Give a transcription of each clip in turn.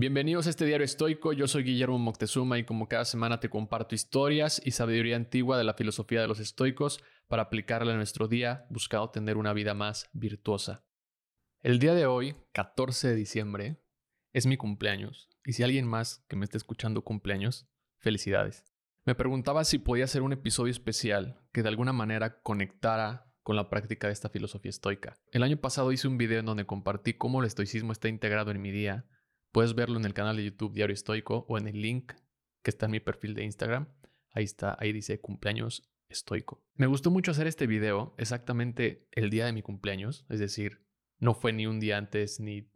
Bienvenidos a este diario estoico, yo soy Guillermo Moctezuma y como cada semana te comparto historias y sabiduría antigua de la filosofía de los estoicos para aplicarla en nuestro día buscando tener una vida más virtuosa. El día de hoy, 14 de diciembre, es mi cumpleaños y si alguien más que me esté escuchando cumpleaños, felicidades. Me preguntaba si podía hacer un episodio especial que de alguna manera conectara con la práctica de esta filosofía estoica. El año pasado hice un video en donde compartí cómo el estoicismo está integrado en mi día Puedes verlo en el canal de YouTube Diario Estoico o en el link que está en mi perfil de Instagram. Ahí está, ahí dice cumpleaños estoico. Me gustó mucho hacer este video exactamente el día de mi cumpleaños, es decir, no fue ni un día antes ni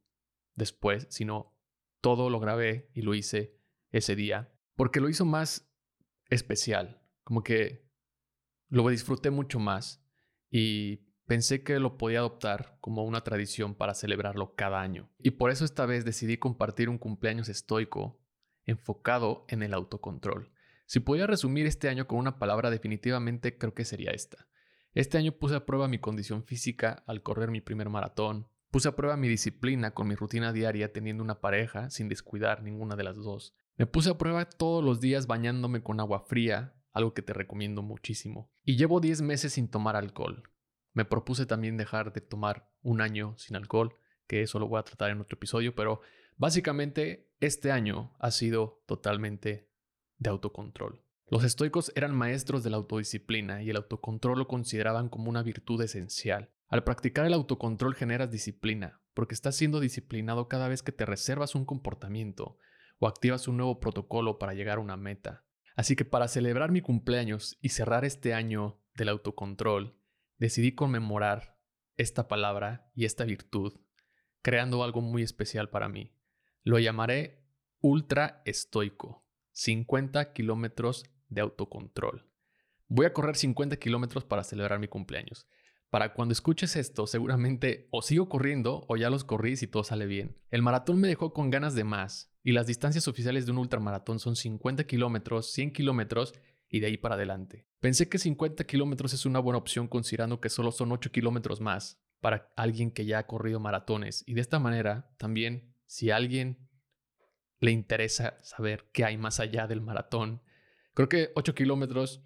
después, sino todo lo grabé y lo hice ese día, porque lo hizo más especial, como que lo disfruté mucho más y Pensé que lo podía adoptar como una tradición para celebrarlo cada año. Y por eso esta vez decidí compartir un cumpleaños estoico enfocado en el autocontrol. Si podía resumir este año con una palabra definitivamente creo que sería esta. Este año puse a prueba mi condición física al correr mi primer maratón. Puse a prueba mi disciplina con mi rutina diaria teniendo una pareja sin descuidar ninguna de las dos. Me puse a prueba todos los días bañándome con agua fría, algo que te recomiendo muchísimo. Y llevo 10 meses sin tomar alcohol, me propuse también dejar de tomar un año sin alcohol, que eso lo voy a tratar en otro episodio, pero básicamente este año ha sido totalmente de autocontrol. Los estoicos eran maestros de la autodisciplina y el autocontrol lo consideraban como una virtud esencial. Al practicar el autocontrol generas disciplina, porque estás siendo disciplinado cada vez que te reservas un comportamiento o activas un nuevo protocolo para llegar a una meta. Así que para celebrar mi cumpleaños y cerrar este año del autocontrol, decidí conmemorar esta palabra y esta virtud, creando algo muy especial para mí. Lo llamaré ultra estoico, 50 kilómetros de autocontrol. Voy a correr 50 kilómetros para celebrar mi cumpleaños. Para cuando escuches esto, seguramente o sigo corriendo o ya los corrí si todo sale bien. El maratón me dejó con ganas de más y las distancias oficiales de un ultramaratón son 50 kilómetros, 100 kilómetros y de ahí para adelante. Pensé que 50 kilómetros es una buena opción considerando que solo son 8 kilómetros más para alguien que ya ha corrido maratones. Y de esta manera, también, si a alguien le interesa saber qué hay más allá del maratón, creo que 8 kilómetros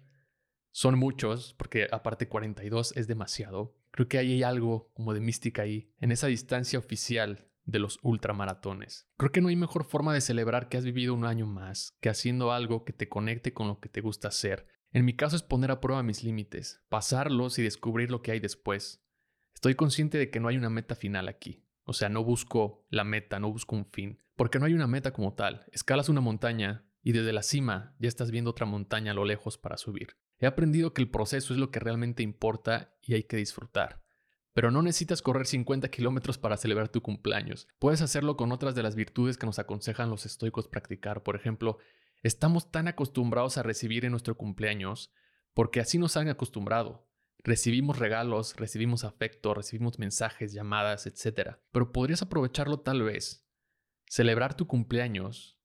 son muchos, porque aparte 42 es demasiado. Creo que hay algo como de mística ahí, en esa distancia oficial de los ultramaratones. Creo que no hay mejor forma de celebrar que has vivido un año más que haciendo algo que te conecte con lo que te gusta hacer. En mi caso es poner a prueba mis límites, pasarlos y descubrir lo que hay después. Estoy consciente de que no hay una meta final aquí. O sea, no busco la meta, no busco un fin, porque no hay una meta como tal. Escalas una montaña y desde la cima ya estás viendo otra montaña a lo lejos para subir. He aprendido que el proceso es lo que realmente importa y hay que disfrutar. Pero no necesitas correr 50 kilómetros para celebrar tu cumpleaños. Puedes hacerlo con otras de las virtudes que nos aconsejan los estoicos practicar. Por ejemplo, estamos tan acostumbrados a recibir en nuestro cumpleaños porque así nos han acostumbrado. Recibimos regalos, recibimos afecto, recibimos mensajes, llamadas, etc. Pero podrías aprovecharlo tal vez, celebrar tu cumpleaños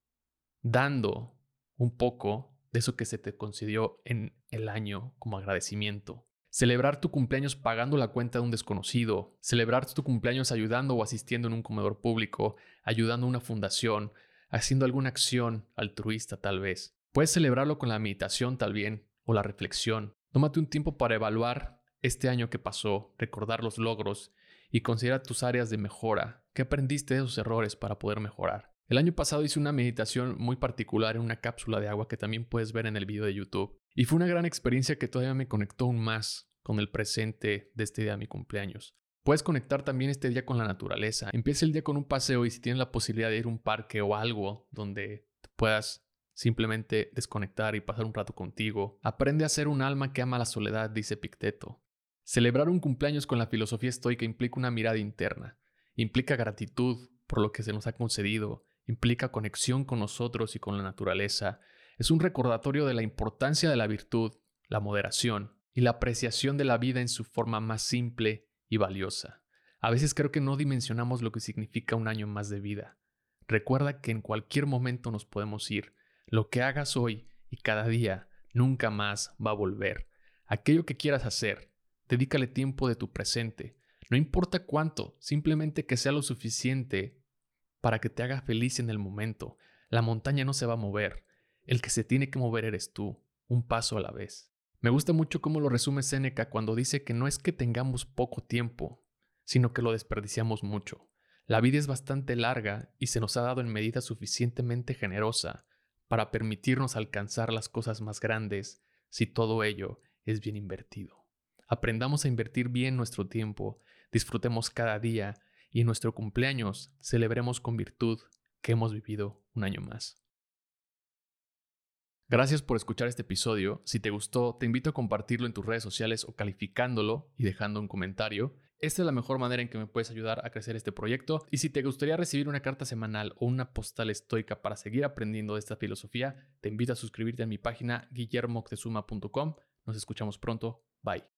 dando un poco de eso que se te concedió en el año como agradecimiento. Celebrar tu cumpleaños pagando la cuenta de un desconocido. Celebrar tu cumpleaños ayudando o asistiendo en un comedor público, ayudando a una fundación, haciendo alguna acción altruista tal vez. Puedes celebrarlo con la meditación tal bien o la reflexión. Tómate un tiempo para evaluar este año que pasó, recordar los logros y considera tus áreas de mejora. ¿Qué aprendiste de esos errores para poder mejorar? El año pasado hice una meditación muy particular en una cápsula de agua que también puedes ver en el video de YouTube. Y fue una gran experiencia que todavía me conectó aún más con el presente de este día de mi cumpleaños. Puedes conectar también este día con la naturaleza. Empieza el día con un paseo y si tienes la posibilidad de ir a un parque o algo donde puedas simplemente desconectar y pasar un rato contigo, aprende a ser un alma que ama la soledad, dice Picteto. Celebrar un cumpleaños con la filosofía estoica implica una mirada interna, implica gratitud por lo que se nos ha concedido, implica conexión con nosotros y con la naturaleza, es un recordatorio de la importancia de la virtud, la moderación y la apreciación de la vida en su forma más simple y valiosa. A veces creo que no dimensionamos lo que significa un año más de vida. Recuerda que en cualquier momento nos podemos ir. Lo que hagas hoy y cada día nunca más va a volver. Aquello que quieras hacer, dedícale tiempo de tu presente. No importa cuánto, simplemente que sea lo suficiente para que te haga feliz en el momento. La montaña no se va a mover. El que se tiene que mover eres tú, un paso a la vez. Me gusta mucho cómo lo resume Séneca cuando dice que no es que tengamos poco tiempo, sino que lo desperdiciamos mucho. La vida es bastante larga y se nos ha dado en medida suficientemente generosa para permitirnos alcanzar las cosas más grandes si todo ello es bien invertido. Aprendamos a invertir bien nuestro tiempo, disfrutemos cada día y en nuestro cumpleaños celebremos con virtud que hemos vivido un año más. Gracias por escuchar este episodio. Si te gustó, te invito a compartirlo en tus redes sociales o calificándolo y dejando un comentario. Esta es la mejor manera en que me puedes ayudar a crecer este proyecto. Y si te gustaría recibir una carta semanal o una postal estoica para seguir aprendiendo de esta filosofía, te invito a suscribirte a mi página guillermoctezuma.com. Nos escuchamos pronto. Bye.